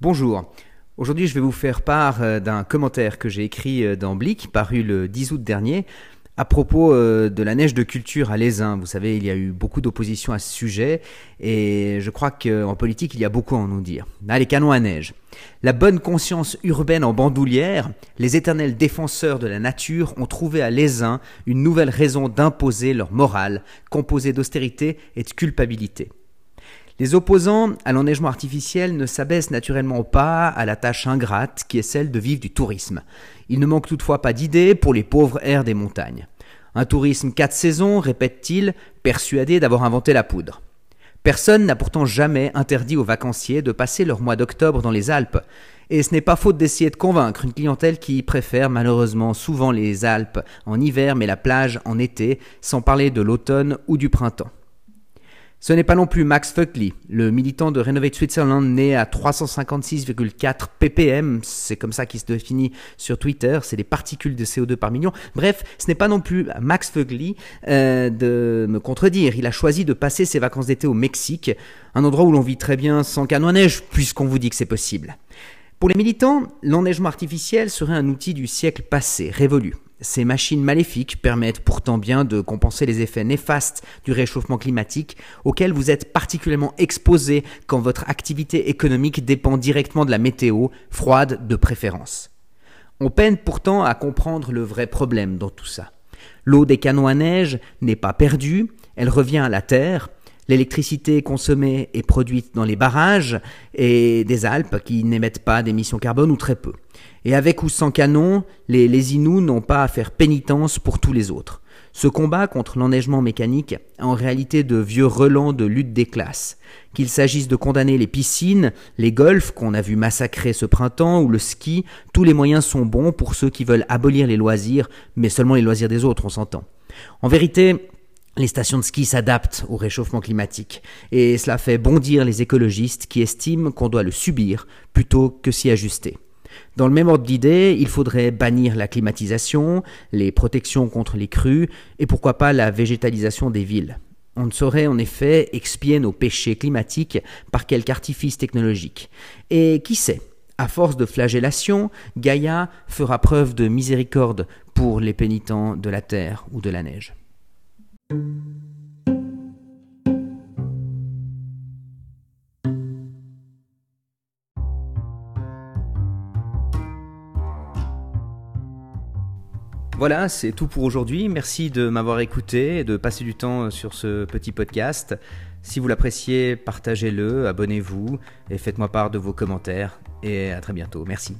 Bonjour. Aujourd'hui, je vais vous faire part euh, d'un commentaire que j'ai écrit euh, dans Blick, paru le 10 août dernier, à propos euh, de la neige de culture à l'Aisin. Vous savez, il y a eu beaucoup d'opposition à ce sujet, et je crois qu'en politique, il y a beaucoup à nous dire. Là, les canons à neige. La bonne conscience urbaine en bandoulière, les éternels défenseurs de la nature ont trouvé à l'Aisin une nouvelle raison d'imposer leur morale, composée d'austérité et de culpabilité. Les opposants à l'enneigement artificiel ne s'abaissent naturellement pas à la tâche ingrate qui est celle de vivre du tourisme. Il ne manque toutefois pas d'idées pour les pauvres airs des montagnes. Un tourisme quatre saisons, répète-t-il, persuadé d'avoir inventé la poudre. Personne n'a pourtant jamais interdit aux vacanciers de passer leur mois d'octobre dans les Alpes, et ce n'est pas faute d'essayer de convaincre une clientèle qui préfère malheureusement souvent les Alpes en hiver mais la plage en été, sans parler de l'automne ou du printemps. Ce n'est pas non plus Max Fuckley, le militant de Renovate Switzerland né à 356,4 ppm, c'est comme ça qu'il se définit sur Twitter, c'est les particules de CO2 par million. Bref, ce n'est pas non plus Max Fuckley euh, de me contredire. Il a choisi de passer ses vacances d'été au Mexique, un endroit où l'on vit très bien sans canon à neige, puisqu'on vous dit que c'est possible. Pour les militants, l'enneigement artificiel serait un outil du siècle passé, révolu. Ces machines maléfiques permettent pourtant bien de compenser les effets néfastes du réchauffement climatique auxquels vous êtes particulièrement exposé quand votre activité économique dépend directement de la météo, froide de préférence. On peine pourtant à comprendre le vrai problème dans tout ça. L'eau des canons à neige n'est pas perdue, elle revient à la Terre, L'électricité consommée est produite dans les barrages et des Alpes qui n'émettent pas d'émissions carbone ou très peu. Et avec ou sans canon, les, les n'ont pas à faire pénitence pour tous les autres. Ce combat contre l'enneigement mécanique est en réalité de vieux relents de lutte des classes. Qu'il s'agisse de condamner les piscines, les golfs qu'on a vu massacrer ce printemps ou le ski, tous les moyens sont bons pour ceux qui veulent abolir les loisirs, mais seulement les loisirs des autres, on s'entend. En vérité, les stations de ski s'adaptent au réchauffement climatique, et cela fait bondir les écologistes qui estiment qu'on doit le subir plutôt que s'y ajuster. Dans le même ordre d'idée, il faudrait bannir la climatisation, les protections contre les crues, et pourquoi pas la végétalisation des villes. On ne saurait en effet expier nos péchés climatiques par quelque artifice technologique. Et qui sait, à force de flagellation, Gaïa fera preuve de miséricorde pour les pénitents de la terre ou de la neige. Voilà, c'est tout pour aujourd'hui. Merci de m'avoir écouté et de passer du temps sur ce petit podcast. Si vous l'appréciez, partagez-le, abonnez-vous et faites-moi part de vos commentaires. Et à très bientôt. Merci.